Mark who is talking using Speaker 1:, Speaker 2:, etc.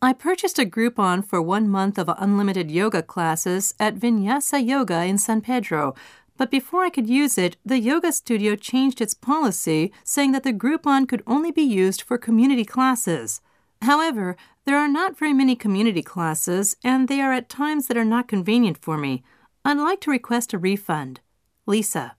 Speaker 1: I purchased a Groupon for one month of unlimited yoga classes at Vinyasa Yoga in San Pedro, but before I could use it, the yoga studio changed its policy, saying that the Groupon could only be used for community classes. However, there are not very many community classes, and they are at times that are not convenient for me. I'd like to request a refund. Lisa.